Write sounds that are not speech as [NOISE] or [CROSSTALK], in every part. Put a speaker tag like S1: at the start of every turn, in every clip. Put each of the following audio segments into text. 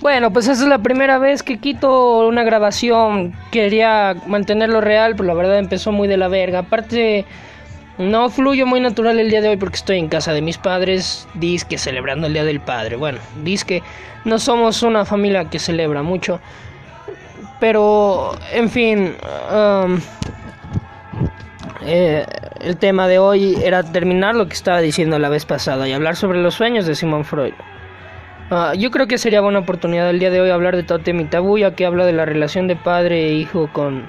S1: Bueno, pues esa es la primera vez que quito una grabación. Quería mantenerlo real, pero la verdad empezó muy de la verga. Aparte, no fluyo muy natural el día de hoy porque estoy en casa de mis padres, disque celebrando el Día del Padre. Bueno, disque no somos una familia que celebra mucho. Pero, en fin, um, eh, el tema de hoy era terminar lo que estaba diciendo la vez pasada y hablar sobre los sueños de Simon Freud. Uh, yo creo que sería buena oportunidad el día de hoy hablar de Totem y Tabú, ya que habla de la relación de padre e hijo con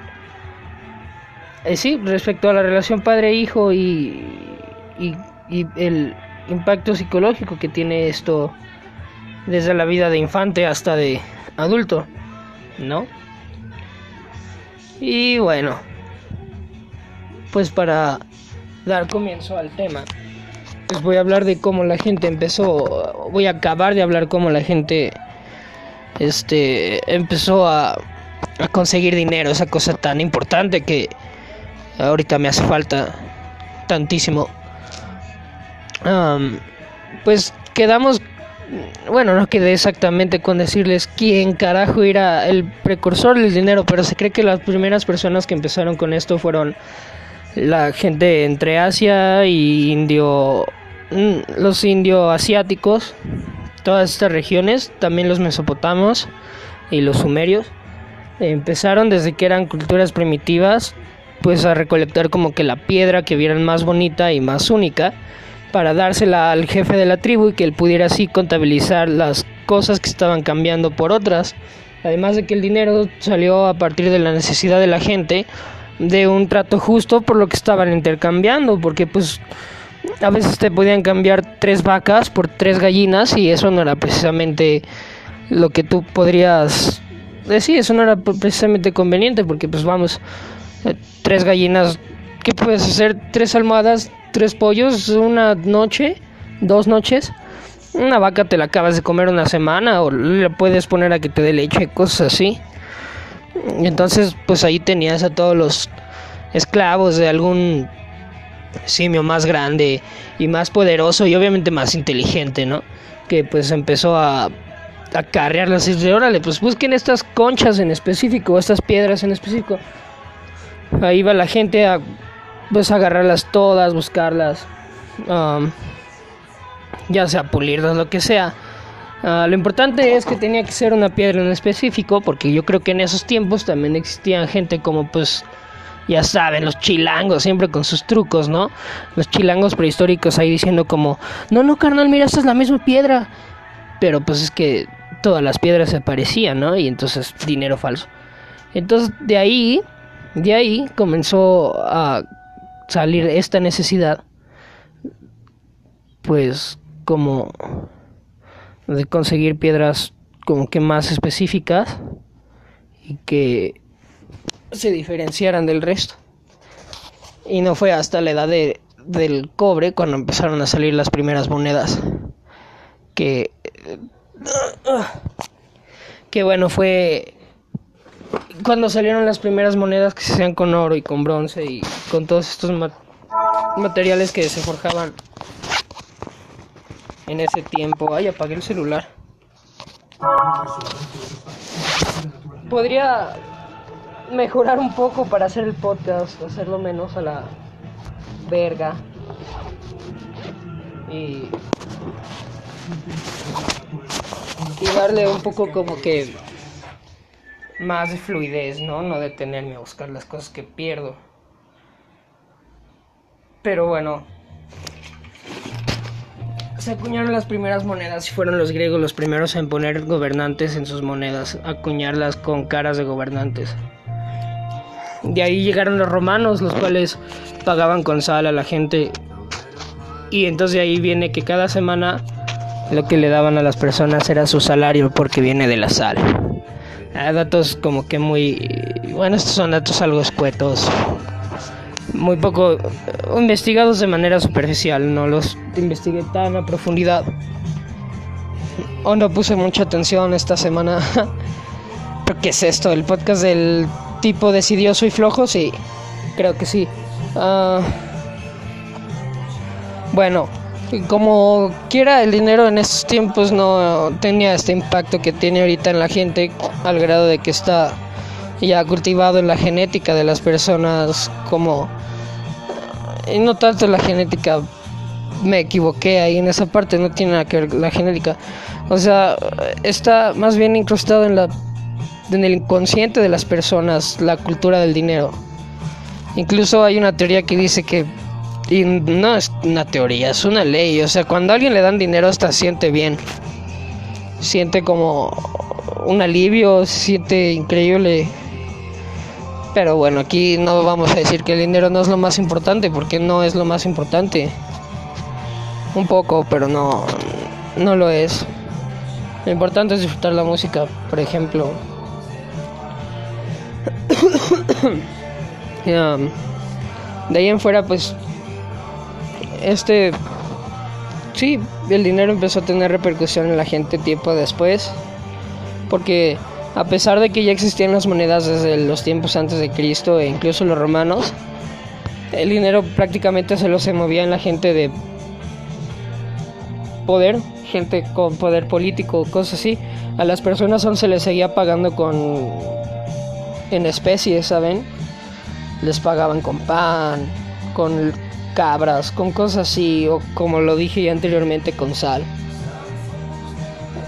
S1: eh, sí, respecto a la relación padre-hijo y, y, y, el impacto psicológico que tiene esto desde la vida de infante hasta de adulto, ¿no? Y bueno, pues para dar comienzo al tema, pues voy a hablar de cómo la gente empezó, voy a acabar de hablar cómo la gente este empezó a, conseguir dinero, esa cosa tan importante que ahorita me hace falta tantísimo. Pues quedamos, bueno, no quedé exactamente con decirles quién carajo era el precursor del dinero, pero se cree que las primeras personas que empezaron con esto fueron la gente entre Asia y indio, los indio asiáticos, todas estas regiones, también los mesopotamos y los sumerios. Empezaron desde que eran culturas primitivas, pues a recolectar como que la piedra que vieran más bonita y más única para dársela al jefe de la tribu y que él pudiera así contabilizar las cosas que estaban cambiando por otras. Además de que el dinero salió a partir de la necesidad de la gente de un trato justo por lo que estaban intercambiando, porque pues a veces te podían cambiar tres vacas por tres gallinas y eso no era precisamente lo que tú podrías decir, eso no era precisamente conveniente porque pues vamos, tres gallinas, ¿qué puedes hacer? Tres almohadas, tres pollos, una noche, dos noches. Una vaca te la acabas de comer una semana o le puedes poner a que te dé leche, cosas así. Entonces, pues ahí tenías a todos los esclavos de algún simio más grande y más poderoso y obviamente más inteligente, ¿no? Que pues empezó a acarrearlas y de órale, pues busquen estas conchas en específico, estas piedras en específico. Ahí va la gente a pues agarrarlas todas, buscarlas, ya sea pulirlas, lo que sea. Uh, lo importante es que tenía que ser una piedra en específico, porque yo creo que en esos tiempos también existían gente como pues ya saben, los chilangos, siempre con sus trucos, ¿no? Los chilangos prehistóricos ahí diciendo como, no, no, carnal, mira, esta es la misma piedra. Pero pues es que todas las piedras se parecían, ¿no? Y entonces dinero falso. Entonces de ahí, de ahí comenzó a salir esta necesidad, pues como de conseguir piedras como que más específicas y que se diferenciaran del resto. Y no fue hasta la edad de, del cobre cuando empezaron a salir las primeras monedas. Que. Que bueno, fue. Cuando salieron las primeras monedas que se hacían con oro y con bronce y con todos estos materiales que se forjaban en ese tiempo. Ay, apagué el celular. Podría mejorar un poco para hacer el podcast, hacerlo menos a la verga. Y, darle un poco como que más de fluidez, ¿no? No detenerme a buscar las cosas que pierdo. Pero bueno, se acuñaron las primeras monedas y fueron los griegos los primeros en poner gobernantes en sus monedas, acuñarlas con caras de gobernantes. De ahí llegaron los romanos, los cuales pagaban con sal a la gente. Y entonces de ahí viene que cada semana lo que le daban a las personas era su salario porque viene de la sal. Ah, datos como que muy... Bueno, estos son datos algo escuetos. Muy poco investigados de manera superficial. No los investigué tan a profundidad. O no puse mucha atención esta semana. [LAUGHS] ¿Qué es esto? El podcast del tipo decidioso y flojo, sí, creo que sí. Uh, bueno, como quiera el dinero en esos tiempos no tenía este impacto que tiene ahorita en la gente al grado de que está ya cultivado en la genética de las personas como y no tanto la genética me equivoqué ahí en esa parte no tiene nada que ver la genética o sea está más bien incrustado en la en el inconsciente de las personas la cultura del dinero incluso hay una teoría que dice que no es una teoría, es una ley. O sea, cuando a alguien le dan dinero hasta siente bien. Siente como un alivio, siente increíble. Pero bueno, aquí no vamos a decir que el dinero no es lo más importante, porque no es lo más importante. Un poco, pero no, no lo es. Lo importante es disfrutar la música, por ejemplo. [COUGHS] de ahí en fuera, pues este, sí, el dinero empezó a tener repercusión en la gente tiempo después, porque a pesar de que ya existían las monedas desde los tiempos antes de Cristo e incluso los romanos, el dinero prácticamente se lo se movía en la gente de poder, gente con poder político, cosas así. A las personas aún se les seguía pagando con en especies, ¿saben? Les pagaban con pan, con cabras, con cosas así, o como lo dije ya anteriormente, con sal.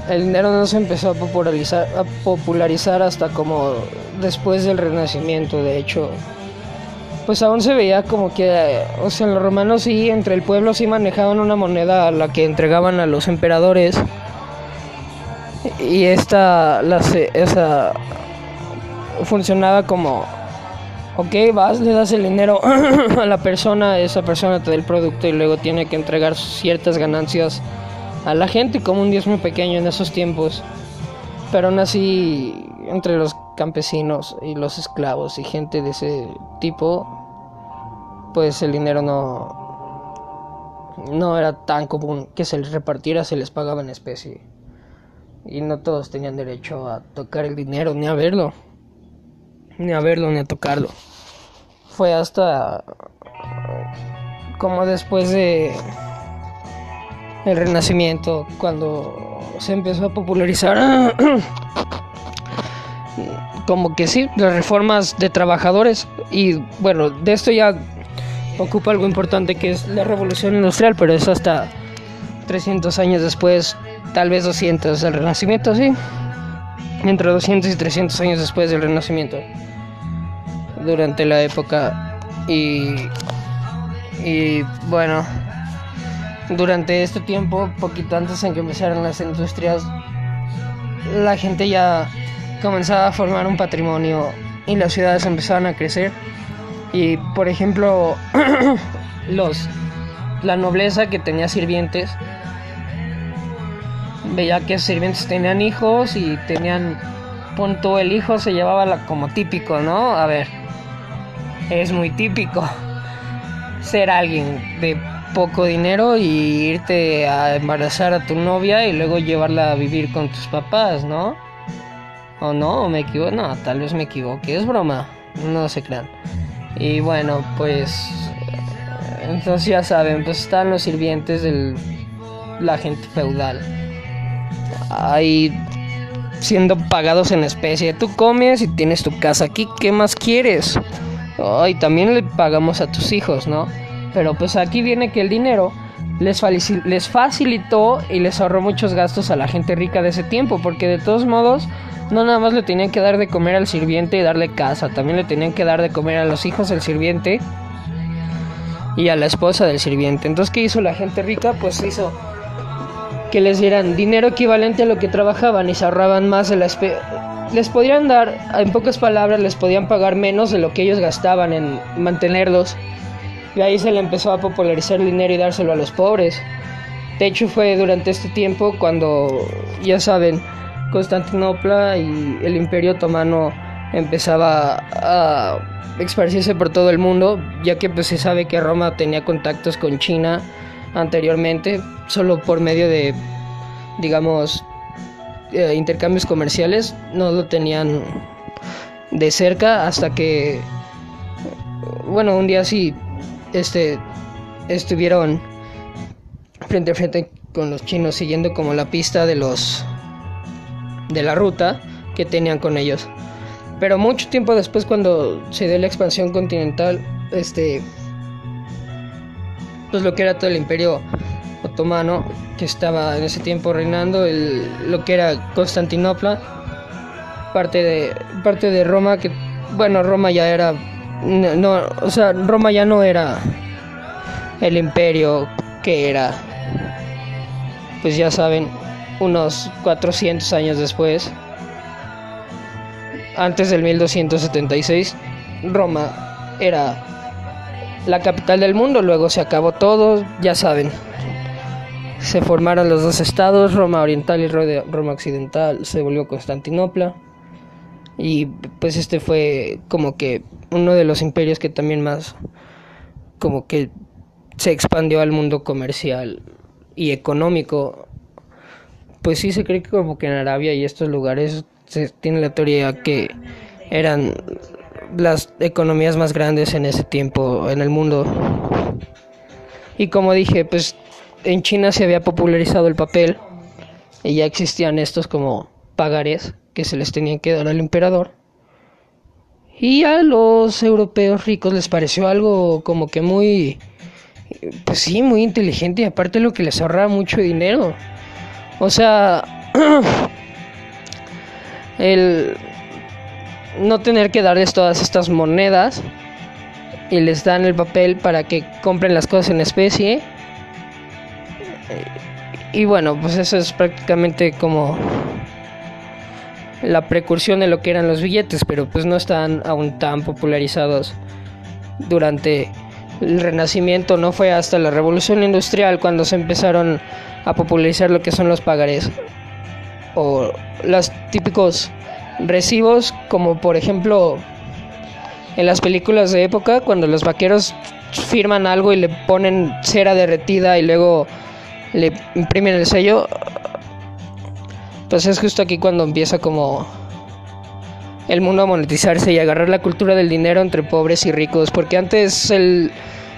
S1: El dinero no se empezó a popularizar, a popularizar hasta como después del Renacimiento, de hecho. Pues aún se veía como que, o sea, los romanos sí, entre el pueblo sí manejaban una moneda a la que entregaban a los emperadores. Y esta, la, esa, funcionaba como ok, vas, le das el dinero [CLEARS THROAT] a la persona, esa persona te da el producto y luego tiene que entregar ciertas ganancias a la gente como un diezmo pequeño en esos tiempos. Pero aún así, entre los campesinos y los esclavos y gente de ese tipo, pues el dinero no, no era tan común que se les repartiera, se les pagaba en especie. Y no todos tenían derecho a tocar el dinero ni a verlo. Ni a verlo ni a tocarlo. Fue hasta como después de el renacimiento cuando se empezó a popularizar [CLEARS THROAT] como que sí las reformas de trabajadores. Y bueno de esto ya ocupa algo importante que es la revolución industrial pero es hasta 300 años después tal vez 200 del renacimiento sí. Entre 200 y 300 años después del renacimiento durante la época y, y bueno, durante este tiempo, poquito antes en que empezaran las industrias, la gente ya comenzaba a formar un patrimonio y las ciudades empezaban a crecer. Y por ejemplo, [CLEARS THROAT] los la nobleza que tenía sirvientes veía que sirvientes tenían hijos y tenían punto el hijo se llevaba como típico, ¿no? A ver, es muy típico ser alguien de poco dinero y irte a embarazar a tu novia y luego llevarla a vivir con tus papás, ¿no? ¿O no? ¿O me equivoco? No, tal vez me equivoque, es broma, no se crean. Y bueno, pues entonces ya saben, pues están los sirvientes de la gente feudal. Ahí siendo pagados en especie. Tú comes y tienes tu casa aquí, ¿qué más quieres? y también le pagamos a tus hijos, ¿no? Pero pues aquí viene que el dinero les, les facilitó y les ahorró muchos gastos a la gente rica de ese tiempo, porque de todos modos no nada más le tenían que dar de comer al sirviente y darle casa, también le tenían que dar de comer a los hijos del sirviente y a la esposa del sirviente. Entonces, ¿qué hizo la gente rica? Pues hizo que les dieran dinero equivalente a lo que trabajaban y se ahorraban más de la les podrían dar, en pocas palabras, les podían pagar menos de lo que ellos gastaban en mantenerlos. Y ahí se le empezó a popularizar el dinero y dárselo a los pobres. De hecho, fue durante este tiempo cuando, ya saben, Constantinopla y el Imperio Otomano empezaba a esparcirse por todo el mundo, ya que pues se sabe que Roma tenía contactos con China anteriormente, solo por medio de, digamos, eh, intercambios comerciales no lo tenían de cerca hasta que bueno un día sí este estuvieron frente a frente con los chinos siguiendo como la pista de los de la ruta que tenían con ellos. Pero mucho tiempo después cuando se dio la expansión continental, este pues lo que era todo el imperio otomano que estaba en ese tiempo reinando, el, lo que era Constantinopla, parte de parte de Roma que bueno, Roma ya era no, o sea, Roma ya no era el imperio que era pues ya saben, unos 400 años después, antes del 1276, Roma era la capital del mundo, luego se acabó todo, ya saben. Se formaron los dos estados, Roma Oriental y Roma Occidental, se volvió Constantinopla. Y pues este fue como que uno de los imperios que también más como que se expandió al mundo comercial y económico. Pues sí se cree que como que en Arabia y estos lugares se tiene la teoría que eran las economías más grandes en ese tiempo en el mundo. Y como dije, pues en China se había popularizado el papel y ya existían estos como pagares que se les tenían que dar al emperador. Y a los europeos ricos les pareció algo como que muy, pues sí, muy inteligente y aparte lo que les ahorraba mucho dinero. O sea, [CLEARS THROAT] el no tener que darles todas estas monedas y les dan el papel para que compren las cosas en especie. Y bueno, pues eso es prácticamente como la precursión de lo que eran los billetes, pero pues no están aún tan popularizados durante el Renacimiento, no fue hasta la Revolución Industrial cuando se empezaron a popularizar lo que son los pagarés o los típicos recibos como por ejemplo en las películas de época cuando los vaqueros firman algo y le ponen cera derretida y luego le imprimen el sello pues es justo aquí cuando empieza como el mundo a monetizarse y agarrar la cultura del dinero entre pobres y ricos porque antes el,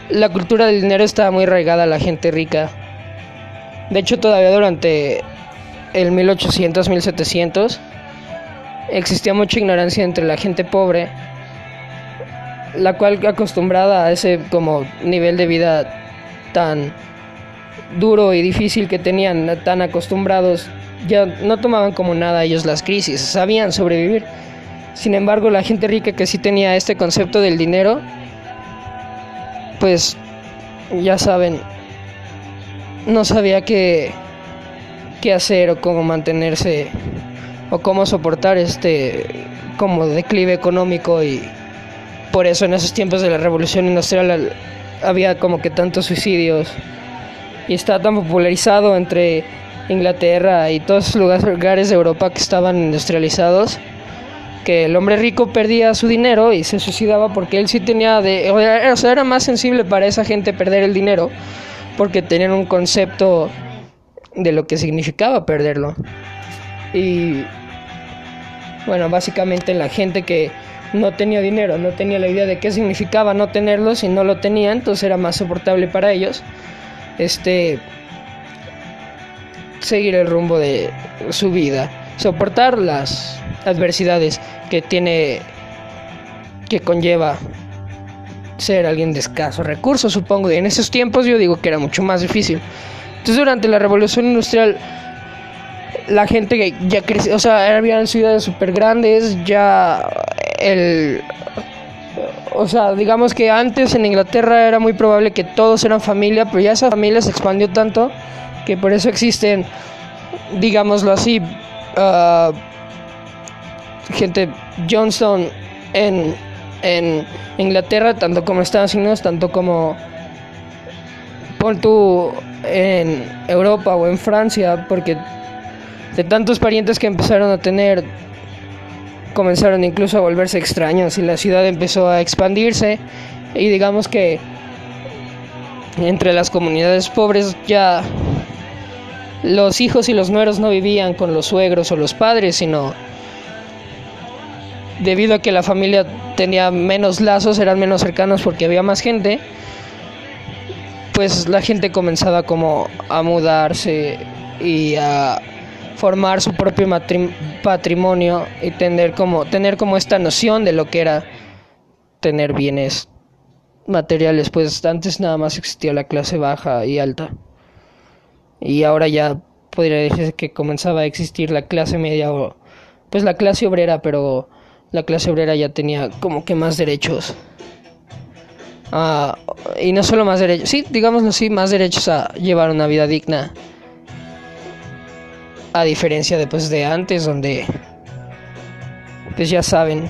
S1: la cultura del dinero estaba muy arraigada a la gente rica. De hecho todavía durante el 1800 1700 existía mucha ignorancia entre la gente pobre, la cual acostumbrada a ese como nivel de vida tan duro y difícil que tenían, tan acostumbrados, ya no tomaban como nada ellos las crisis, sabían sobrevivir. Sin embargo, la gente rica que sí tenía este concepto del dinero, pues ya saben, no sabía qué, qué hacer o cómo mantenerse o cómo soportar este como declive económico y por eso en esos tiempos de la revolución industrial había como que tantos suicidios y está tan popularizado entre Inglaterra y todos los lugares de Europa que estaban industrializados que el hombre rico perdía su dinero y se suicidaba porque él sí tenía de o sea era más sensible para esa gente perder el dinero porque tenían un concepto de lo que significaba perderlo. Y bueno, básicamente la gente que no tenía dinero, no tenía la idea de qué significaba no tenerlo, si no lo tenía, entonces era más soportable para ellos. Este seguir el rumbo de su vida, soportar las adversidades que tiene que conlleva ser alguien de escasos recursos, supongo. Y en esos tiempos yo digo que era mucho más difícil. Entonces durante la revolución industrial la gente ya creció, o sea, habían ciudades súper grandes, ya el... O sea, digamos que antes en Inglaterra era muy probable que todos eran familia, pero ya esa familia se expandió tanto que por eso existen, digámoslo así, uh, gente Johnston en, en Inglaterra, tanto como Estados Unidos, tanto como pon en Europa o en Francia, porque de tantos parientes que empezaron a tener, comenzaron incluso a volverse extraños y la ciudad empezó a expandirse. Y digamos que entre las comunidades pobres ya los hijos y los nueros no vivían con los suegros o los padres, sino debido a que la familia tenía menos lazos, eran menos cercanos porque había más gente, pues la gente comenzaba como a mudarse y a formar su propio patrimonio y tener como tener como esta noción de lo que era tener bienes materiales pues antes nada más existía la clase baja y alta. Y ahora ya podría decirse que comenzaba a existir la clase media o pues la clase obrera pero la clase obrera ya tenía como que más derechos. Ah, y no solo más derechos sí digámoslo así más derechos a llevar una vida digna a diferencia de, pues, de antes, donde, pues ya saben,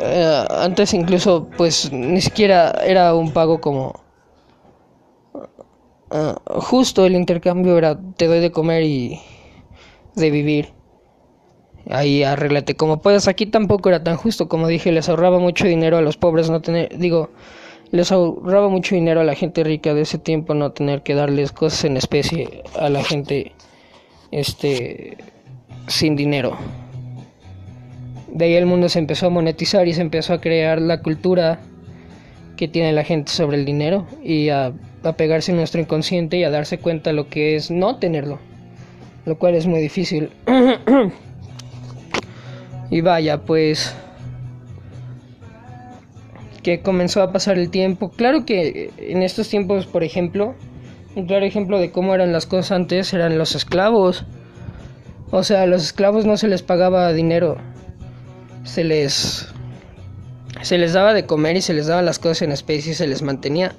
S1: eh, antes incluso, pues ni siquiera era un pago como eh, justo, el intercambio era te doy de comer y de vivir. Ahí arréglate como puedas. Aquí tampoco era tan justo, como dije, les ahorraba mucho dinero a los pobres no tener, digo, les ahorraba mucho dinero a la gente rica de ese tiempo no tener que darles cosas en especie a la gente este sin dinero. De ahí el mundo se empezó a monetizar y se empezó a crear la cultura que tiene la gente sobre el dinero y a, a pegarse en nuestro inconsciente y a darse cuenta lo que es no tenerlo, lo cual es muy difícil. [COUGHS] y vaya, pues que comenzó a pasar el tiempo. Claro que en estos tiempos, por ejemplo, un claro ejemplo de cómo eran las cosas antes eran los esclavos. O sea, a los esclavos no se les pagaba dinero. Se les se les daba de comer y se les daba las cosas en especie y se les mantenía.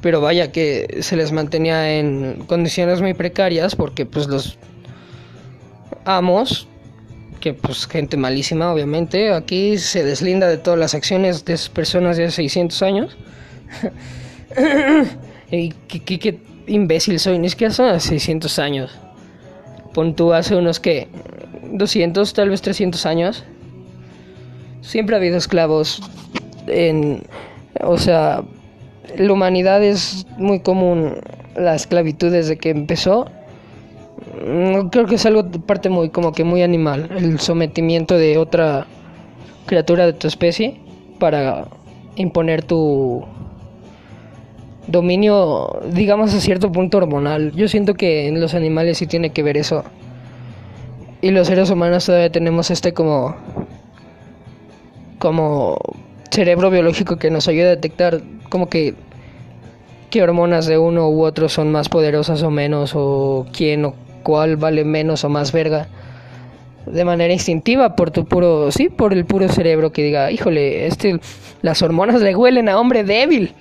S1: Pero vaya que se les mantenía en condiciones muy precarias porque pues los amos que pues gente malísima, obviamente. Aquí se deslinda de todas las acciones de esas personas de hace 600 años. [COUGHS] y qué, imbécil soy, ni siquiera son hace 600 años. Pon tú hace unos que 200, tal vez 300 años. Siempre ha habido esclavos en o sea, la humanidad es muy común la esclavitud desde que empezó creo que es algo parte muy como que muy animal, el sometimiento de otra criatura de tu especie para imponer tu dominio, digamos a cierto punto hormonal. Yo siento que en los animales sí tiene que ver eso. Y los seres humanos todavía tenemos este como como cerebro biológico que nos ayuda a detectar como que qué hormonas de uno u otro son más poderosas o menos o quién o cuál vale menos o más verga de manera instintiva por tu puro, sí, por el puro cerebro que diga, híjole, este, las hormonas le huelen a hombre débil,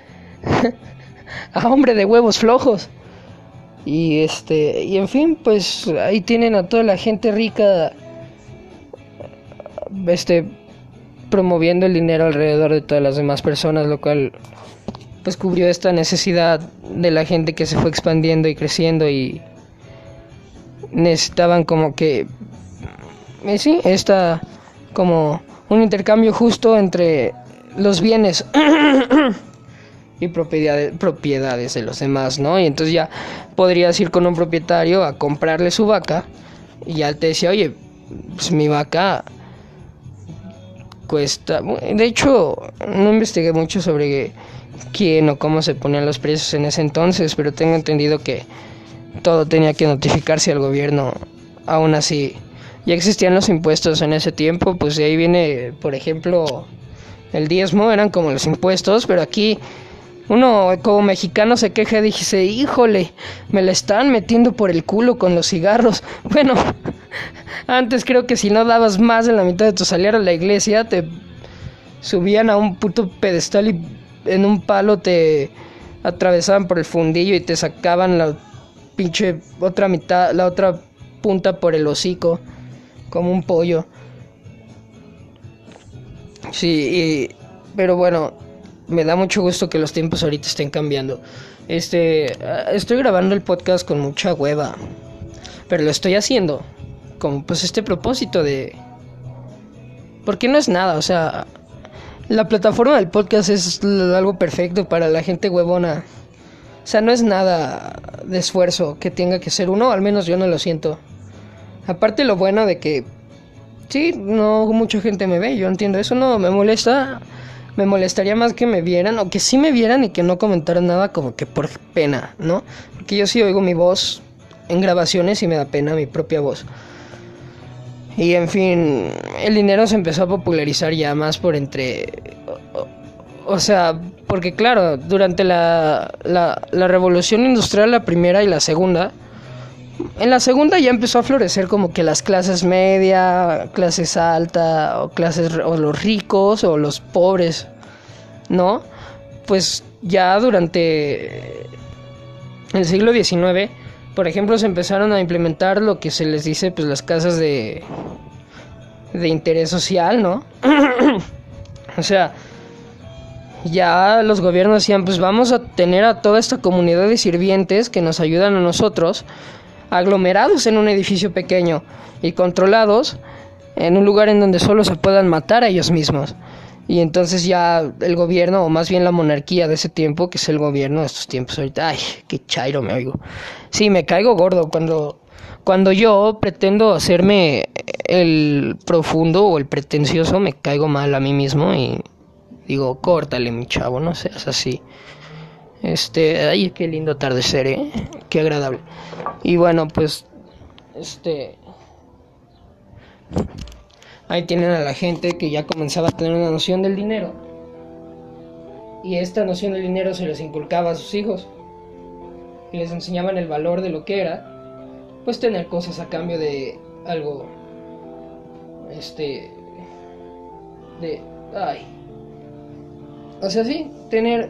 S1: [LAUGHS] a hombre de huevos flojos. Y este, y en fin, pues ahí tienen a toda la gente rica, este, promoviendo el dinero alrededor de todas las demás personas, lo cual, pues cubrió esta necesidad de la gente que se fue expandiendo y creciendo y necesitaban como que eh, sí, está como un intercambio justo entre los bienes [COUGHS] y propiedades, propiedades de los demás, ¿no? Y entonces ya podrías ir con un propietario a comprarle su vaca y ya te decía, oye, pues mi vaca cuesta... De hecho, no investigué mucho sobre quién o cómo se ponían los precios en ese entonces, pero tengo entendido que todo tenía que notificarse al gobierno. Aún así, ya existían los impuestos en ese tiempo, pues de ahí viene, por ejemplo, el diezmo, eran como los impuestos, pero aquí uno como mexicano se queja y dice, híjole, me la están metiendo por el culo con los cigarros. [LAUGHS] Bueno, antes creo que si no dabas más de la mitad de tu salario a la iglesia, te subían a un puto pedestal y en un palo te atravesaban por el fundillo y te sacaban la pinche otra mitad, la otra punta por el hocico, como un pollo. Sí, pero bueno, me da mucho gusto que los tiempos ahorita estén cambiando. Este, ah, estoy grabando el podcast con mucha hueva, pero lo estoy haciendo como pues este propósito de porque no es nada, o sea, la plataforma del podcast es algo perfecto para la gente huevona. O sea, no es nada de esfuerzo que tenga que ser uno, al menos yo no lo siento. Aparte lo bueno de que sí, no mucha gente me ve, yo entiendo eso, no me molesta me molestaría más que me vieran o que sí me vieran y que no comentaran nada como que por pena, ¿no? Porque yo sí oigo mi voz en grabaciones y me da pena mi propia voz. Y en fin, el dinero se empezó a popularizar ya más por entre... O, sea, porque claro, durante la, la, revolución industrial, la primera y la segunda, en la segunda ya empezó a florecer como que las clases media, clases alta, o clases o los ricos o los pobres, ¿no? Pues ya durante el siglo XIX, por ejemplo, se empezaron a implementar lo que se les dice pues las casas de de interés social, ¿no? [CLEARS THROAT] o sea, ya los gobiernos decían, pues vamos a tener a toda esta comunidad de sirvientes que nos ayudan a nosotros aglomerados en un edificio pequeño y controlados en un lugar en donde solo se puedan matar a ellos mismos. Y entonces ya el gobierno, o más bien la monarquía de ese tiempo, que es el gobierno de estos tiempos ahorita, ay, qué chairo me oigo. Sí, me caigo gordo cuando, cuando yo pretendo hacerme el profundo o el pretencioso, me caigo mal a mí mismo y digo, córtale mi chavo, no seas así. Este, ay, qué lindo atardecer, ¿eh? Qué agradable. Y bueno, pues, este... Ahí tienen a la gente que ya comenzaba a tener una noción del dinero. Y esta noción del dinero se les inculcaba a sus hijos. Y les enseñaban el valor de lo que era. Pues tener cosas a cambio de algo. Este... De... Ay. O sea, sí, tener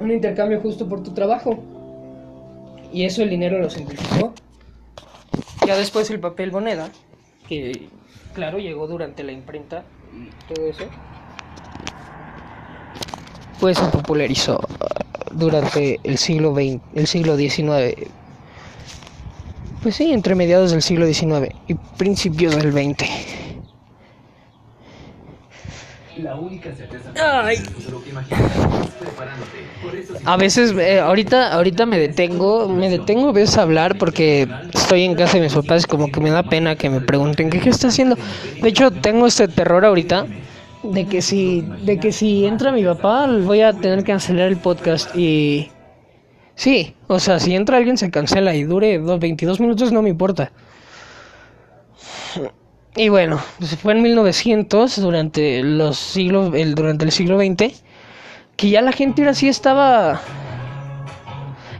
S1: un intercambio justo por tu trabajo. Y eso el dinero lo simplificó. Ya después el papel moneda, que claro, llegó durante la imprenta y todo eso, pues se popularizó uh, durante el siglo XX, el siglo XIX. Pues sí, entre mediados del siglo XIX y principios del XX. La única certeza Ay. A veces, eh, ahorita, ahorita me detengo, me detengo a veces a hablar porque estoy en casa de mis papás y como que me da pena que me pregunten qué, qué está haciendo. De hecho, tengo este terror ahorita de que si, de que si entra mi papá voy a tener que cancelar el podcast y sí, o sea, si entra alguien se cancela y dure 22 minutos no me importa. Y bueno, pues fue en 1900, durante los siglos, el, durante el siglo XX, que ya la gente ahora sí estaba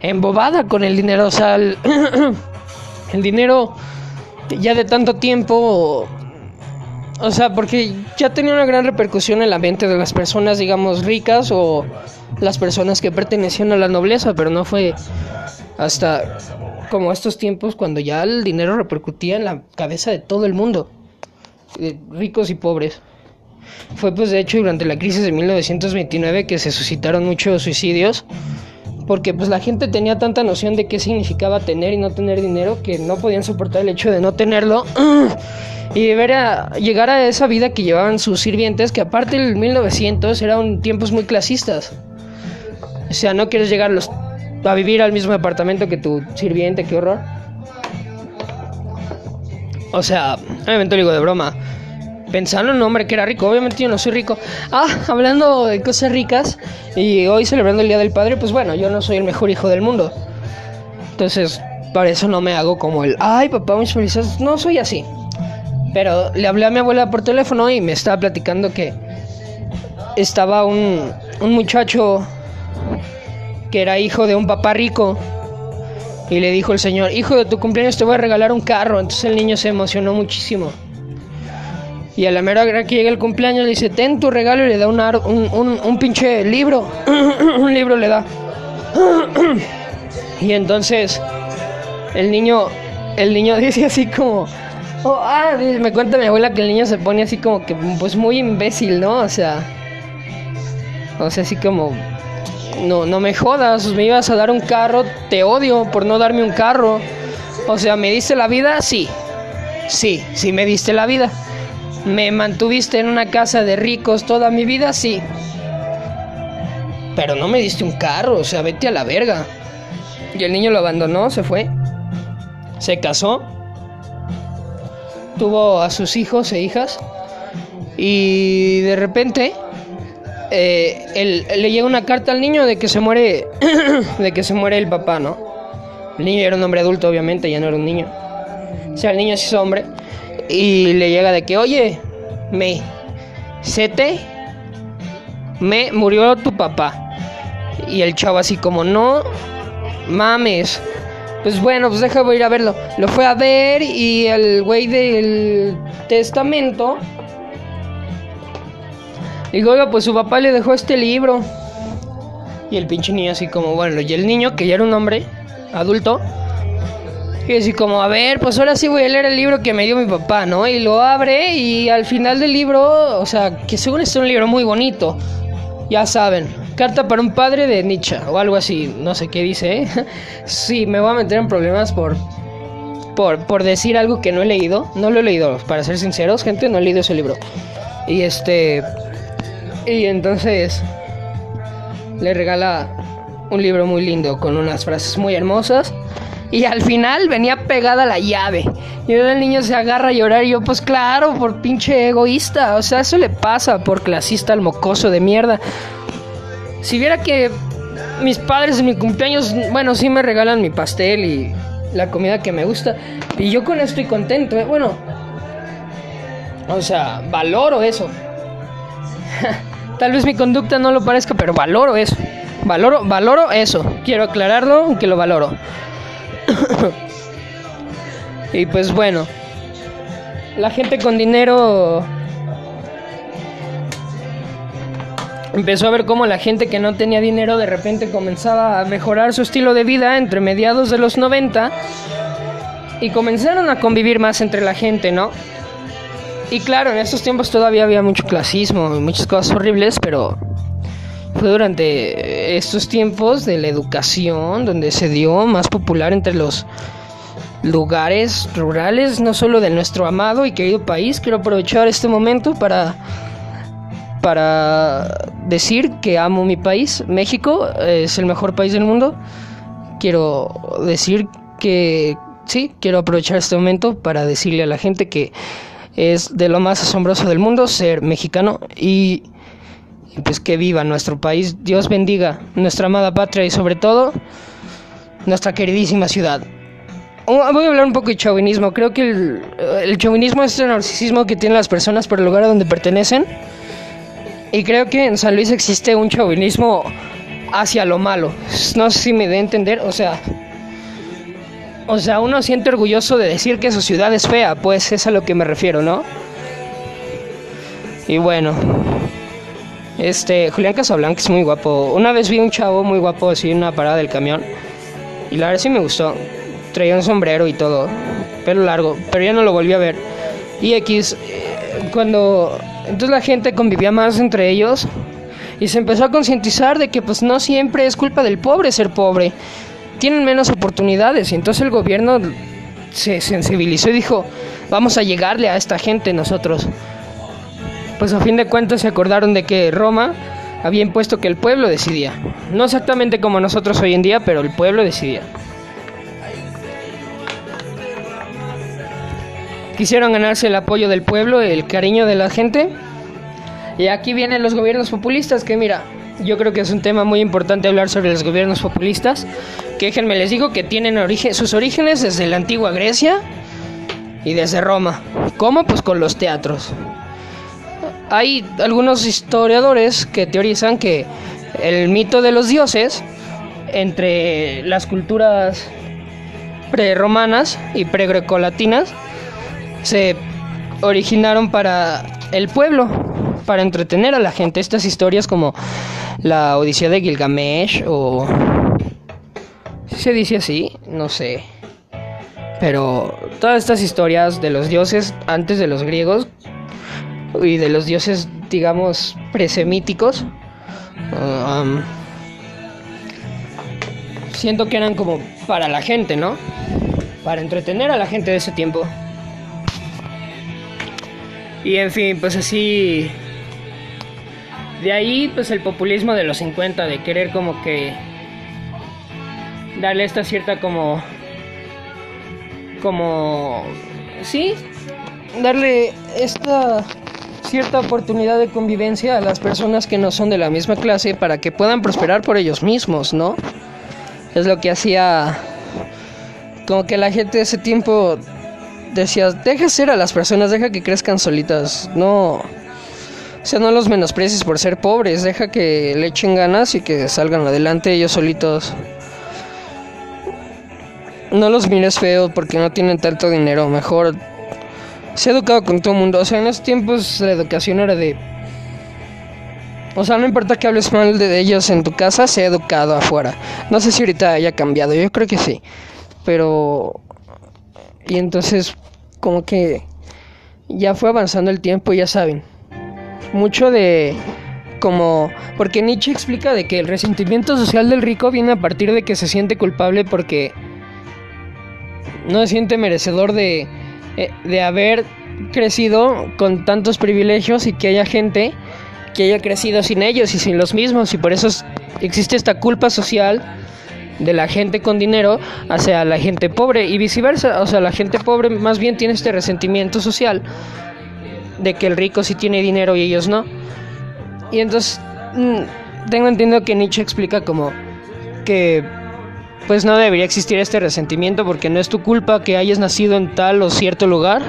S1: embobada con el dinero. O sea, el, [CLEARS THROAT] el dinero ya de tanto tiempo, o sea, porque ya tenía una gran repercusión en la mente de las personas, digamos, ricas o las personas que pertenecían a la nobleza, pero no fue hasta como estos tiempos cuando ya el dinero repercutía en la cabeza de todo el mundo ricos y pobres. Fue pues de hecho durante la crisis de 1929 que se suscitaron muchos suicidios porque pues la gente tenía tanta noción de qué significaba tener y no tener dinero que no podían soportar el hecho de no tenerlo [CLEARS THROAT] y ver a, llegar a esa vida que llevaban sus sirvientes que aparte del 1900 eran tiempos muy clasistas o sea no quieres llegar a vivir al mismo departamento que tu sirviente qué horror o sea, obviamente lo digo de broma. Pensando en un hombre que era rico, obviamente yo no soy rico. Ah, hablando de cosas ricas y hoy celebrando el Día del Padre, pues bueno, yo no soy el mejor hijo del mundo. Entonces, para eso no me hago como el, ay papá, mis felices. No soy así. Pero le hablé a mi abuela por teléfono y me estaba platicando que estaba un, un muchacho que era hijo de un papá rico y le dijo el señor, hijo de tu cumpleaños te voy a regalar un carro. Entonces el niño se emocionó muchísimo. Y a la mera hora que llega el cumpleaños le dice, ten tu regalo y le da un, un, un, pinche libro. [CLEARS THROAT] un libro le da. [CLEARS THROAT] y entonces el niño, el niño [LAUGHS] dice así como, oh, ah, me cuenta mi abuela que el niño se pone así como que, pues muy imbécil, ¿no? O sea, o sea, así como no, no me jodas, me ibas a dar un carro, te odio por no darme un carro. O sea, ¿me diste la vida? Sí, sí, sí me diste la vida. ¿Me mantuviste en una casa de ricos toda mi vida? Sí. Pero no me diste un carro, o sea, vete a la verga. Y el niño lo abandonó, se fue. Se casó. Tuvo a sus hijos e hijas. Y de repente eh, él, le llega una carta al niño de que se muere, [CLEARS THROAT] de que se muere el papá, ¿no? El niño era un hombre adulto, obviamente, ya no era un niño. O sea, el niño sí es hombre. Y le llega de que, oye, me, te me murió tu papá. Y el chavo así como, no mames. Pues bueno, pues a ir a verlo. Lo fue a ver y el güey del testamento Digo, oiga, pues su papá le dejó este libro. Y el pinche niño así como, bueno, y el niño, que ya era un hombre adulto, y así como, a ver, pues ahora sí voy a leer el libro que me dio mi papá, ¿no? Y lo abre y al final del libro, o sea, que según es un libro muy bonito, ya saben, carta para un padre de Nietzsche o algo así, no sé qué dice, ¿eh? [LAUGHS] Sí, me voy a meter en problemas por, por, por decir algo que no he leído, no lo he leído, para ser sinceros, gente, no he leído ese libro. Y este, y entonces le regala un libro muy lindo con unas frases muy hermosas. Y al final venía pegada la llave. Y el niño se agarra a llorar. Y yo, pues claro, por pinche egoísta. O sea, eso le pasa por clasista al mocoso de mierda. Si viera que mis padres en mi cumpleaños, bueno, sí me regalan mi pastel y la comida que me gusta. Y yo con esto estoy contento. ¿eh? Bueno, o sea, valoro eso. [LAUGHS] Tal vez mi conducta no lo parezca, pero valoro eso. Valoro, valoro eso. Quiero aclararlo, que lo valoro. [COUGHS] y pues bueno, la gente con dinero empezó a ver cómo la gente que no tenía dinero de repente comenzaba a mejorar su estilo de vida entre mediados de los 90 y comenzaron a convivir más entre la gente, ¿no? Y claro, en estos tiempos todavía había mucho clasismo y muchas cosas horribles, pero fue durante estos tiempos de la educación donde se dio más popular entre los lugares rurales, no solo de nuestro amado y querido país. Quiero aprovechar este momento para para decir que amo mi país. México es el mejor país del mundo. Quiero decir que sí, quiero aprovechar este momento para decirle a la gente que es de lo más asombroso del mundo ser mexicano y, pues que viva nuestro país. Dios bendiga nuestra amada patria y sobre todo nuestra queridísima ciudad. Oh, voy a hablar un poco de chauvinismo. Creo que el, chauvinismo es el narcisismo que tienen las personas por el lugar a donde pertenecen. Y creo que en San Luis existe un chauvinismo hacia lo malo. No sé si me dé a entender. O sea, o sea, uno siente orgulloso de decir que su ciudad es fea, pues es a lo que me refiero, ¿no? Y bueno, este, Julián Casablanca es muy guapo. Una vez vi un chavo muy guapo así en una parada del camión. Y la verdad sí me gustó. Traía un sombrero y todo. Pelo largo. Pero ya no lo volví a ver. Y X, cuando... Entonces la gente convivía más entre ellos. Y se empezó a concientizar de que pues no siempre es culpa del pobre ser pobre tienen menos oportunidades y entonces el gobierno se sensibilizó y dijo, vamos a llegarle a esta gente nosotros. Pues a fin de cuentas se acordaron de que Roma había impuesto que el pueblo decidía. No exactamente como nosotros hoy en día, pero el pueblo decidía. Quisieron ganarse el apoyo del pueblo, el cariño de la gente. Y aquí vienen los gobiernos populistas que mira, yo creo que es un tema muy importante hablar sobre los gobiernos populistas, que déjenme les digo que tienen origen, sus orígenes desde la antigua Grecia y desde Roma. ¿Cómo? Pues con los teatros. Hay algunos historiadores que teorizan que el mito de los dioses entre las culturas preromanas y pregrecolatinas se originaron para el pueblo, para entretener a la gente. Estas historias como la Odisea de Gilgamesh o... ¿Se dice así? No sé. Pero todas estas historias de los dioses antes de los griegos y de los dioses, digamos, presemíticos, um, siento que eran como para la gente, ¿no? Para entretener a la gente de ese tiempo. Y en fin, pues así de ahí, pues el populismo de los 50, de querer como que darle esta cierta como... Como... Sí, darle esta cierta oportunidad de convivencia a las personas que no son de la misma clase para que puedan prosperar por ellos mismos, ¿no? Es lo que hacía como que la gente de ese tiempo decía, deja ser a las personas, deja que crezcan solitas, no... O sea, no los menosprecies por ser pobres, deja que le echen ganas y que salgan adelante ellos solitos. No los mires feo porque no tienen tanto dinero, mejor se ha educado con todo el mundo. O sea, en esos tiempos la educación era de... O sea, no importa que hables mal de ellos en tu casa, se ha educado afuera. No sé si ahorita haya cambiado, yo creo que sí. Pero... Y entonces, como que ya fue avanzando el tiempo, ya saben. Mucho de como porque Nietzsche explica de que el resentimiento social del rico viene a partir de que se siente culpable porque no se siente merecedor de eh, de haber crecido con tantos privilegios y que haya gente que haya crecido sin ellos y sin los mismos. Y por eso existe esta culpa social de la gente con dinero hacia la gente pobre y viceversa, o sea, la gente pobre más bien tiene este resentimiento social de que el rico sí tiene dinero y ellos no. Y entonces mm, tengo entendido que Nietzsche explica como que pues no debería existir este resentimiento porque no es tu culpa que hayas nacido en tal o cierto lugar.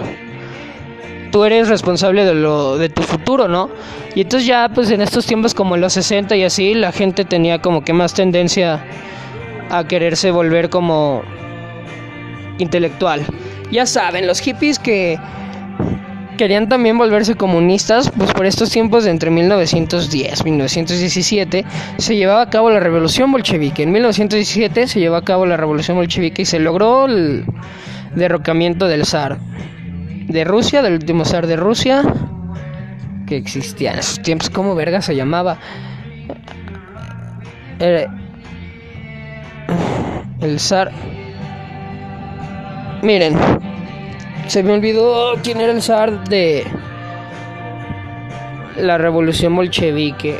S1: Tú eres responsable de lo de tu futuro, ¿no? Y entonces ya pues en estos tiempos como en los 60 y así, la gente tenía como que más tendencia a quererse volver como intelectual. Ya saben, los hippies que querían también volverse comunistas, pues por estos tiempos de entre 1910 y 1917 se llevaba a cabo la revolución bolchevique. En 1917 se llevó a cabo la revolución bolchevique y se logró el derrocamiento del zar de Rusia, del último zar de Rusia que existía en esos tiempos. ¿Cómo verga se llamaba? El, el zar. Miren, se me olvidó quién era el zar de la revolución bolchevique.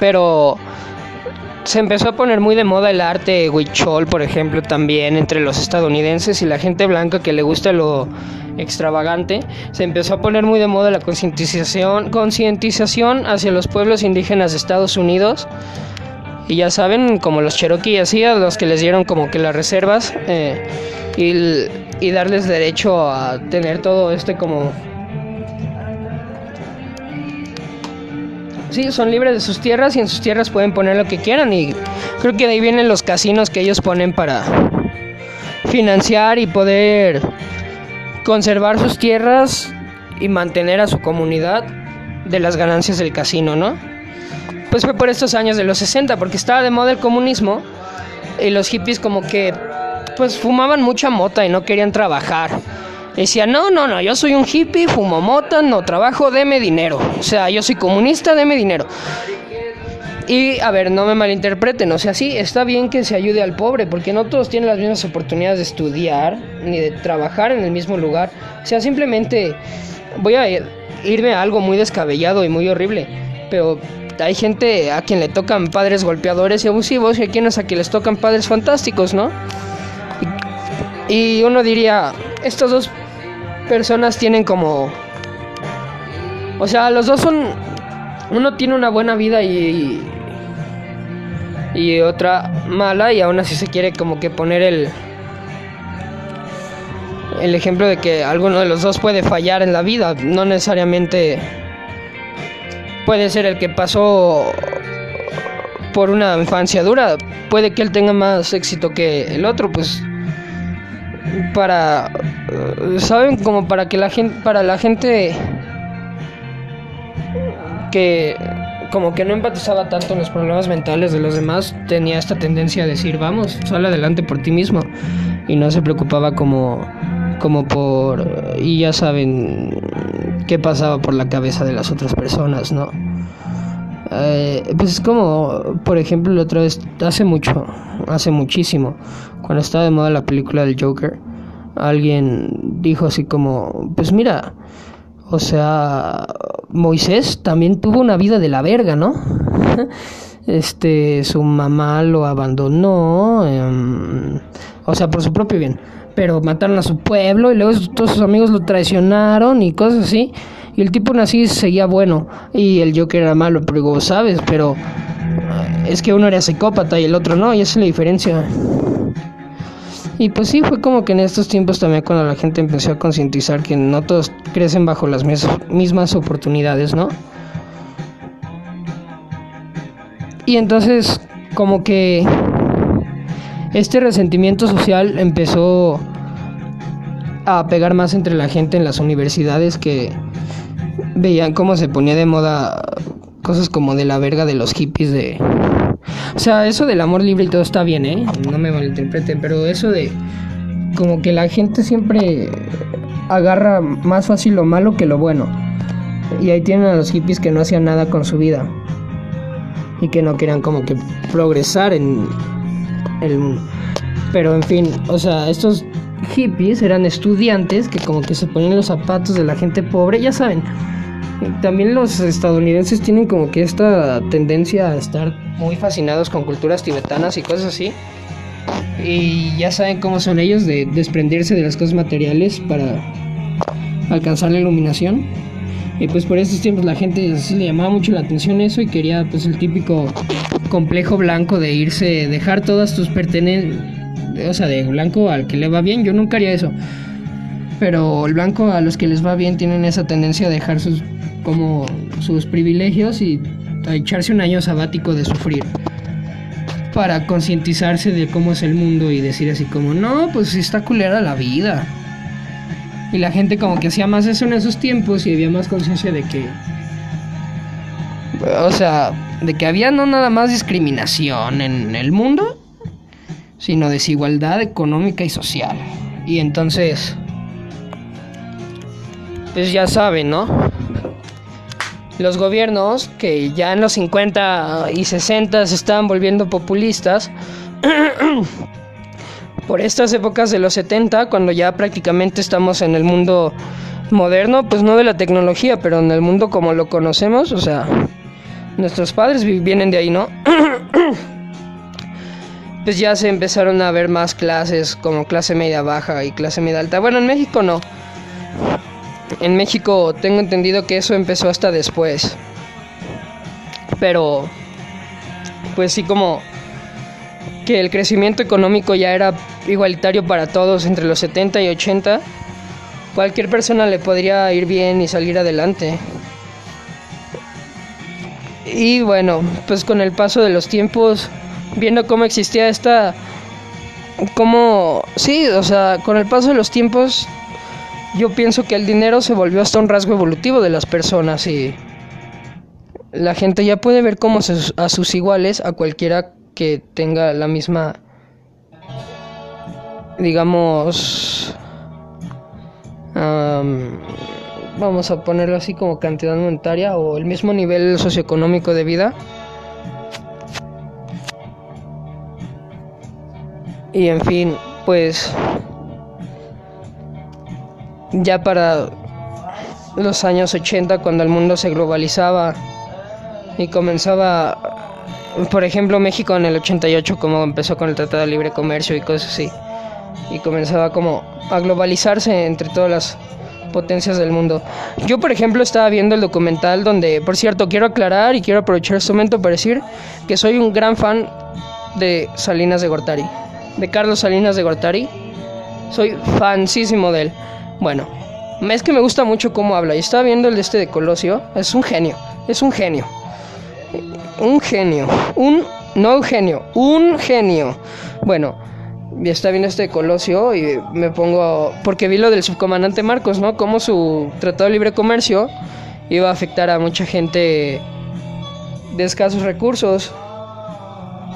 S1: Pero se empezó a poner muy de moda el arte huichol, por ejemplo, también entre los estadounidenses y la gente blanca que le gusta lo extravagante. Se empezó a poner muy de moda la concientización, concientización hacia los pueblos indígenas de Estados Unidos y ya saben, como los Cherokee hacía, los que les dieron como que las reservas eh, y, y darles derecho a tener todo este como... Sí, son libres de sus tierras y en sus tierras pueden poner lo que quieran y creo que de ahí vienen los casinos que ellos ponen para financiar y poder conservar sus tierras y mantener a su comunidad de las ganancias del casino, ¿no? Pues fue por estos años de los 60, porque estaba de moda el comunismo y los hippies como que pues fumaban mucha mota y no querían trabajar. Decían, no, no, no, yo soy un hippie, fumo mota, no trabajo, deme dinero. O sea, yo soy comunista, deme dinero. Y, a ver, no me malinterpreten, o sea, sí, está bien que se ayude al pobre, porque no todos tienen las mismas oportunidades de estudiar, ni de trabajar en el mismo lugar. O sea, simplemente voy a irme a algo muy descabellado y muy horrible, pero hay gente a quien le tocan padres golpeadores y abusivos y hay quienes a quien les tocan padres fantásticos, ¿no? Y, uno diría, estas dos personas tienen como... O sea, los dos son... Uno tiene una buena vida y... Y otra mala y aún así se quiere como que poner el... El ejemplo de que alguno de los dos puede fallar en la vida, no necesariamente puede ser el que pasó por una infancia dura, puede que él tenga más éxito que el otro, pues para saben como para que la gente para la gente que como que no empatizaba tanto en los problemas mentales de los demás, tenía esta tendencia a decir, vamos, sal adelante por ti mismo. Y no se preocupaba como, como por, y ya saben, qué pasaba por la cabeza de las otras personas, ¿no? Eh, pues es como, por ejemplo, la otra vez, hace mucho, hace muchísimo, cuando estaba de moda la película del Joker, alguien dijo así como, pues mira, o sea, Moisés también tuvo una vida de la verga, ¿no? [LAUGHS] este, su mamá lo abandonó, em, o sea, por su propio bien. Pero mataron a su pueblo y luego todos sus amigos lo traicionaron y cosas así. Y el tipo así seguía bueno y el Joker era malo, pero digo, sabes, pero es que uno era psicópata y el otro no, y esa es la diferencia. Y pues sí, fue como que en estos tiempos también cuando la gente empezó a concientizar que no todos crecen bajo las mismas oportunidades, ¿no? Y entonces como que este resentimiento social empezó a pegar más entre la gente en las universidades que veían cómo se ponía de moda cosas como de la verga de los hippies de o sea, eso del amor libre y todo está bien, ¿eh? No me malinterpreten, pero eso de como que la gente siempre agarra más fácil lo malo que lo bueno. Y ahí tienen a los hippies que no hacían nada con su vida. Y que no querían como que progresar en el mundo. Pero en fin, o sea, estos hippies eran estudiantes que como que se ponían los zapatos de la gente pobre, ya saben. También los estadounidenses tienen como que esta tendencia a estar muy fascinados con culturas tibetanas y cosas así. Y ya saben cómo son ellos de desprenderse de las cosas materiales para alcanzar la iluminación. Y pues por esos tiempos la gente le llamaba mucho la atención eso y quería pues el típico complejo blanco de irse, dejar todas tus pertenencias, o sea, de blanco al que le va bien, yo nunca haría eso. Pero el blanco a los que les va bien tienen esa tendencia a dejar sus como sus privilegios y a echarse un año sabático de sufrir para concientizarse de cómo es el mundo y decir así como, no, pues está culera la vida. Y la gente como que hacía más eso en esos tiempos y había más conciencia de que... O sea, de que había no nada más discriminación en el mundo, sino desigualdad económica y social. Y entonces... Pues ya saben, ¿no? los gobiernos que ya en los 50 y 60 se estaban volviendo populistas, [CLEARS THROAT] por estas épocas de los 70, cuando ya prácticamente estamos en el mundo moderno, pues no de la tecnología, pero en el mundo como lo conocemos, o sea, nuestros padres vienen de ahí, ¿no? [COUGHS] pues ya se empezaron a ver más clases como clase media baja y clase media alta. Bueno, en México no. En México tengo entendido que eso empezó hasta después. Pero, pues sí como que el crecimiento económico ya era igualitario para todos entre los 70 y 80. Cualquier persona le podría ir bien y salir adelante. Y bueno, pues con el paso de los tiempos, viendo cómo existía esta... Como... Sí, o sea, con el paso de los tiempos yo pienso que el dinero se volvió hasta un rasgo evolutivo de las personas y la gente ya puede ver como a sus iguales, a cualquiera que tenga la misma, digamos, vamos a ponerlo así como cantidad monetaria o el mismo nivel socioeconómico de vida. Y en fin, pues ya para los años 80 cuando el mundo se globalizaba y comenzaba, por ejemplo, México en el 88 como empezó con el Tratado de Libre Comercio y cosas así, y comenzaba como a globalizarse entre todas las potencias del mundo. Yo, por ejemplo, estaba viendo el documental donde, por cierto, quiero aclarar y quiero aprovechar este momento para decir que soy un gran fan de Salinas de Gortari, de Carlos Salinas de Gortari. Soy fansísimo de él. Bueno, es que me gusta mucho cómo habla. Y estaba viendo el de este de Colosio. Es un genio. Es un genio. Un genio. Un. No un genio. Un genio. Bueno, está viendo este Colosio y me pongo. Porque vi lo del subcomandante Marcos, ¿no? Cómo su tratado de libre comercio iba a afectar a mucha gente de escasos recursos.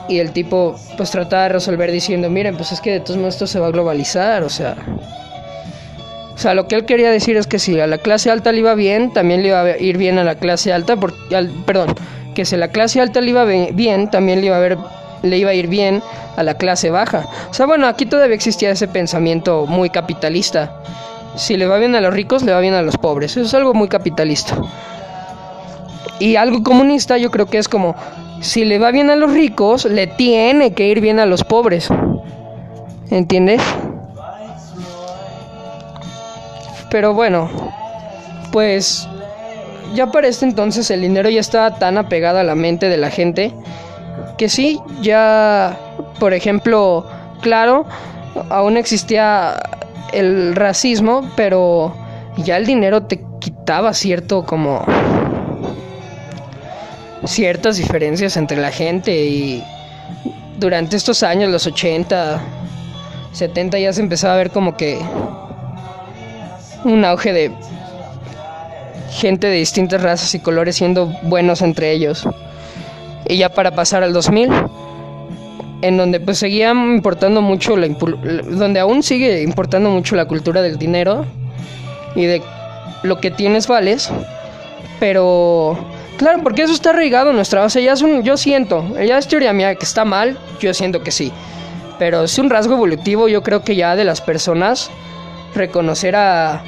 S1: Y el tipo, pues trataba de resolver diciendo: Miren, pues es que de todos modos esto se va a globalizar, o sea. O sea, lo que él quería decir es que si a la clase alta le iba bien, también le iba a ir bien a la clase alta, al, perdón, que si la clase alta le iba bien, también le iba a ver le iba a ir bien a la clase baja. O sea, bueno, aquí todavía existía ese pensamiento muy capitalista. Si le va bien a los ricos, le va bien a los pobres. Eso es algo muy capitalista. Y algo comunista yo creo que es como, si le va bien a los ricos, le tiene que ir bien a los pobres. ¿Entiendes? Pero bueno, pues ya para este entonces el dinero ya estaba tan apegado a la mente de la gente que sí, ya, por ejemplo, claro, aún existía el racismo, pero ya el dinero te quitaba cierto como ciertas diferencias entre la gente y durante estos años, los 80, 70 ya se empezaba a ver como que un auge de gente de distintas razas y colores siendo buenos entre ellos. Y ya para pasar al 2000, en donde pues seguía importando mucho la donde aún sigue importando mucho la cultura del dinero y de lo que tienes vales, pero claro, porque eso está arraigado en nuestra base, ya es un yo siento, ya es teoría mía que está mal, yo siento que sí. Pero es un rasgo evolutivo, yo creo que ya de las personas reconocer a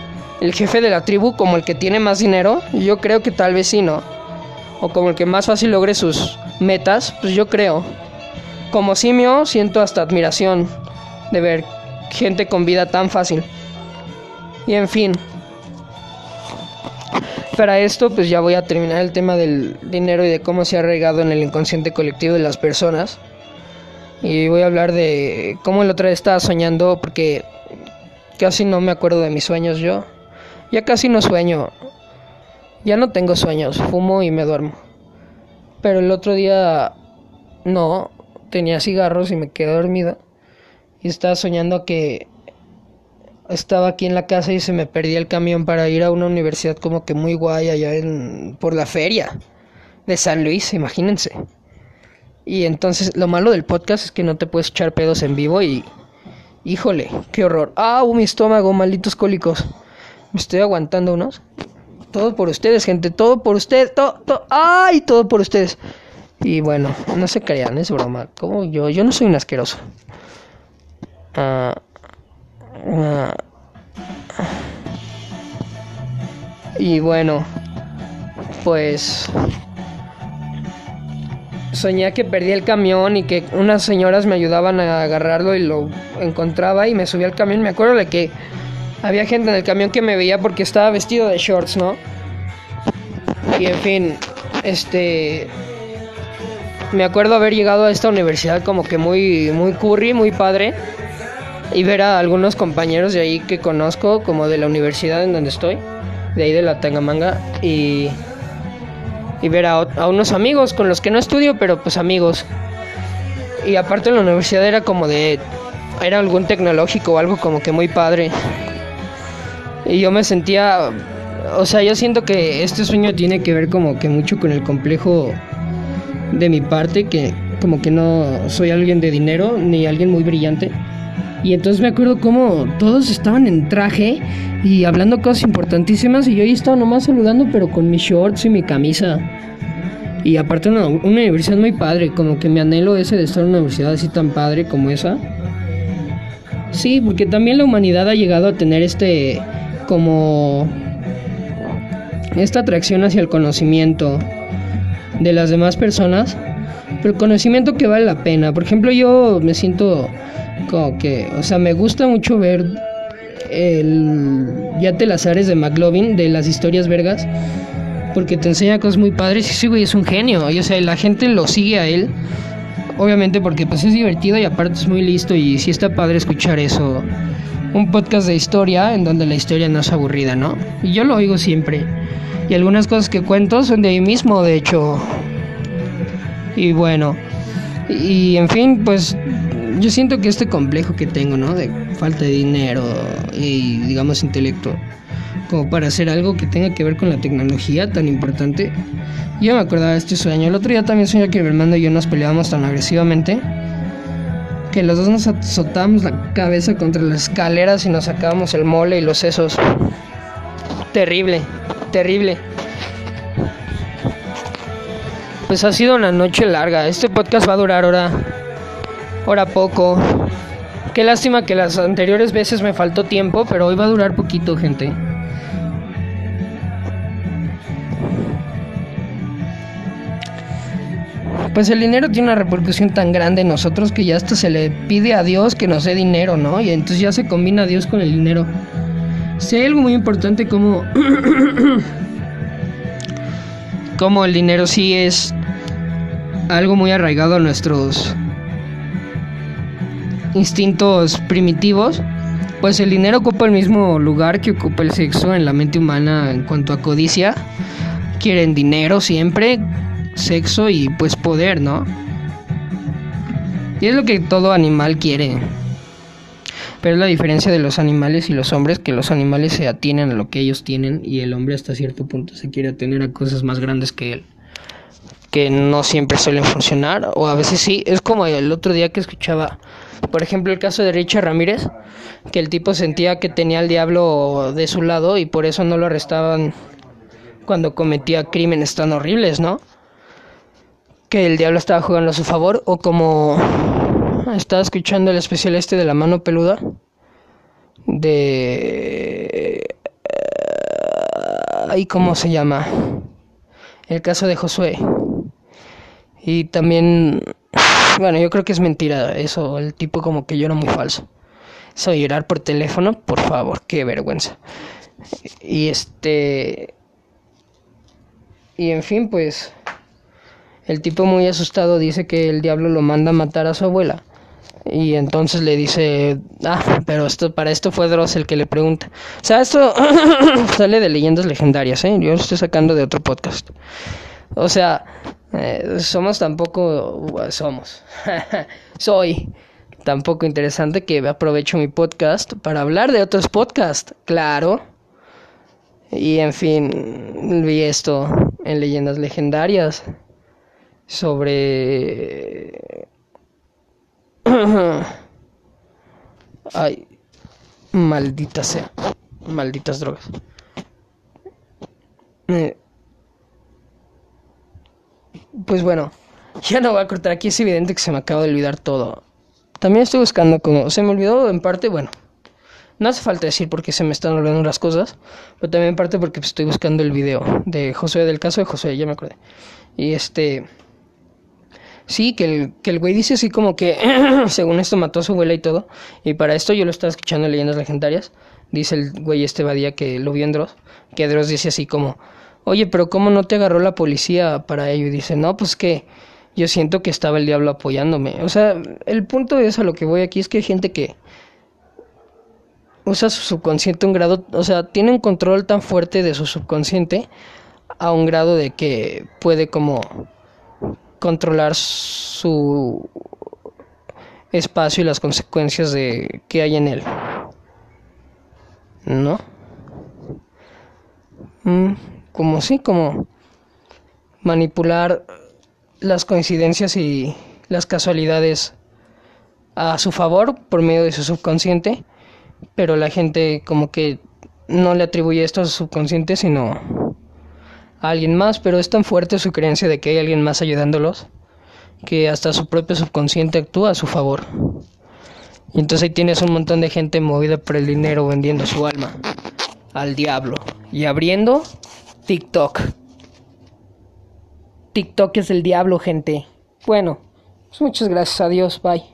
S1: el jefe de la tribu como el que tiene más dinero, yo creo que tal vez sí, ¿no? O como el que más fácil logre sus metas, pues yo creo. Como simio siento hasta admiración de ver gente con vida tan fácil. Y en fin. Para esto pues ya voy a terminar el tema del dinero y de cómo se ha arraigado en el inconsciente colectivo de las personas. Y voy a hablar de cómo el otro día estaba soñando porque casi no me acuerdo de mis sueños yo. Ya casi no sueño. Ya no tengo sueños, fumo y me duermo. Pero el otro día no, tenía cigarros y me quedé dormido. Y estaba soñando que estaba aquí en la casa y se me perdía el camión para ir a una universidad como que muy guay allá en por la feria de San Luis, imagínense. Y entonces lo malo del podcast es que no te puedes echar pedos en vivo y híjole, qué horror. Ah, mi estómago, malditos cólicos. Me estoy aguantando unos. Todo por ustedes, gente, todo por ustedes, todo, todo, ay, todo por ustedes. Y bueno, no se crean, es broma. Como yo, yo no soy un asqueroso. Ah, ah. y bueno, pues soñé que perdí el camión y que unas señoras me ayudaban a agarrarlo y lo encontraba y me subí al camión. Me acuerdo de que había gente en el camión que me veía porque estaba vestido de shorts, ¿no? Y en fin, este me acuerdo haber llegado a esta universidad como que muy, muy curry, muy padre. Y ver a algunos compañeros de ahí que conozco, como de la universidad en donde estoy, de ahí de la Tangamanga. Y, y ver a, unos amigos con los que no estudio, pero pues amigos. Y aparte la universidad era como de... Era algún tecnológico o algo como que muy padre. Y yo me sentía... O sea, yo siento que este sueño tiene que ver como que mucho con el complejo de mi parte, que como que no soy alguien de dinero ni alguien muy brillante. Y entonces me acuerdo como todos estaban en traje y hablando cosas importantísimas y yo ahí estaba nomás saludando pero con mis shorts y mi camisa. Y aparte una, una universidad muy padre, como que me anhelo ese de estar en una universidad así tan padre como esa. Sí, porque también la humanidad ha llegado a tener este como esta atracción hacia el conocimiento de las demás personas, pero conocimiento que vale la pena. Por ejemplo, yo me siento como que, o sea, me gusta mucho ver el Ya te las ares de McLovin, de las historias vergas, porque te enseña cosas muy padres y sí, güey, es un genio. Y, o sea, la gente lo sigue a él, obviamente porque pues es divertido y aparte es muy listo y sí está padre escuchar eso. Un podcast de historia en donde la historia no es aburrida, ¿no? Y yo lo oigo siempre. Y algunas cosas que cuento son de ahí mismo, de hecho. Y bueno, y en fin, pues yo siento que este complejo que tengo, ¿no? De falta de dinero y digamos intelecto, como para hacer algo que tenga que ver con la tecnología tan importante. Yo me acordaba de este sueño. El otro día también soñé que mi hermano y yo nos peleábamos tan agresivamente que los dos nos azotábamos la cabeza contra las escaleras y nos sacábamos el mole y los sesos. Terrible terrible. Pues ha sido una noche larga. Este podcast va a durar hora, hora poco. Qué lástima que las anteriores veces me faltó tiempo, pero hoy va a durar poquito, gente. Pues el dinero tiene una repercusión tan grande en nosotros que ya hasta se le pide a Dios que nos dé dinero, ¿no? Y entonces ya se combina Dios con el dinero. Si hay algo muy importante como... [COUGHS] como el dinero sí es algo muy arraigado a nuestros instintos primitivos, pues el dinero ocupa el mismo lugar que ocupa el sexo en la mente humana en cuanto a codicia. Quieren dinero siempre, sexo y pues poder, ¿no? Y es lo que todo animal quiere. Pero es la diferencia de los animales y los hombres, que los animales se atienen a lo que ellos tienen y el hombre hasta cierto punto se quiere atener a cosas más grandes que él. Que no siempre suelen funcionar, o a veces sí. Es como el otro día que escuchaba, por ejemplo, el caso de Richard Ramírez, que el tipo sentía que tenía al diablo de su lado y por eso no lo arrestaban cuando cometía crímenes tan horribles, ¿no? Que el diablo estaba jugando a su favor o como estaba escuchando el especial este de la mano peluda de ahí cómo se llama el caso de Josué. Y también bueno yo creo que es mentira eso el tipo como que llora muy falso. Eso llorar por teléfono por favor qué vergüenza. Y este y en fin pues el tipo muy asustado dice que el diablo lo manda a matar a su abuela. Y entonces le dice, ah, pero esto para esto fue Dross el que le pregunta. O sea, esto [COUGHS] sale de leyendas legendarias, ¿eh? Yo lo estoy sacando de otro podcast. O sea, eh, somos tampoco, somos, [LAUGHS] soy tampoco interesante que aprovecho mi podcast para hablar de otros podcasts, claro. Y en fin, vi esto en leyendas legendarias sobre... [COUGHS] Ay, maldita sea. Malditas drogas. Eh, pues bueno, [LAUGHS] ya no voy a cortar aquí. Es evidente que se me acaba de olvidar todo. También estoy buscando como... Se me olvidó en parte, bueno. No hace falta decir porque se me están olvidando las cosas, pero también en parte porque estoy buscando el video de José, del caso de José, ya me acordé. Y este... Sí, que el, que el güey dice así como que, [CLEARS THROAT] según esto mató a su abuela y todo. Y para esto yo lo estaba escuchando en leyendas legendarias. Dice el güey este Badía que lo vio en Dross. Que Dross dice así como, oye, pero ¿cómo no te agarró la policía para ello? Y dice, no, pues que yo siento que estaba el diablo apoyándome. O sea, el punto es a lo que voy aquí es que hay gente que usa su subconsciente un grado, o sea, tiene un control tan fuerte de su subconsciente a un grado de que puede como controlar su espacio y las consecuencias de que hay en él. ¿No? Mm, como sí, como manipular las coincidencias y las casualidades a su favor por medio de su subconsciente, pero la gente como que no le atribuye esto a su subconsciente, sino alguien más, pero es tan fuerte su creencia de que hay alguien más ayudándolos que hasta su propio subconsciente actúa a su favor. Y entonces ahí tienes un montón de gente movida por el dinero vendiendo su alma al diablo y abriendo TikTok. TikTok es el diablo, gente. Bueno, pues muchas gracias a Dios, bye.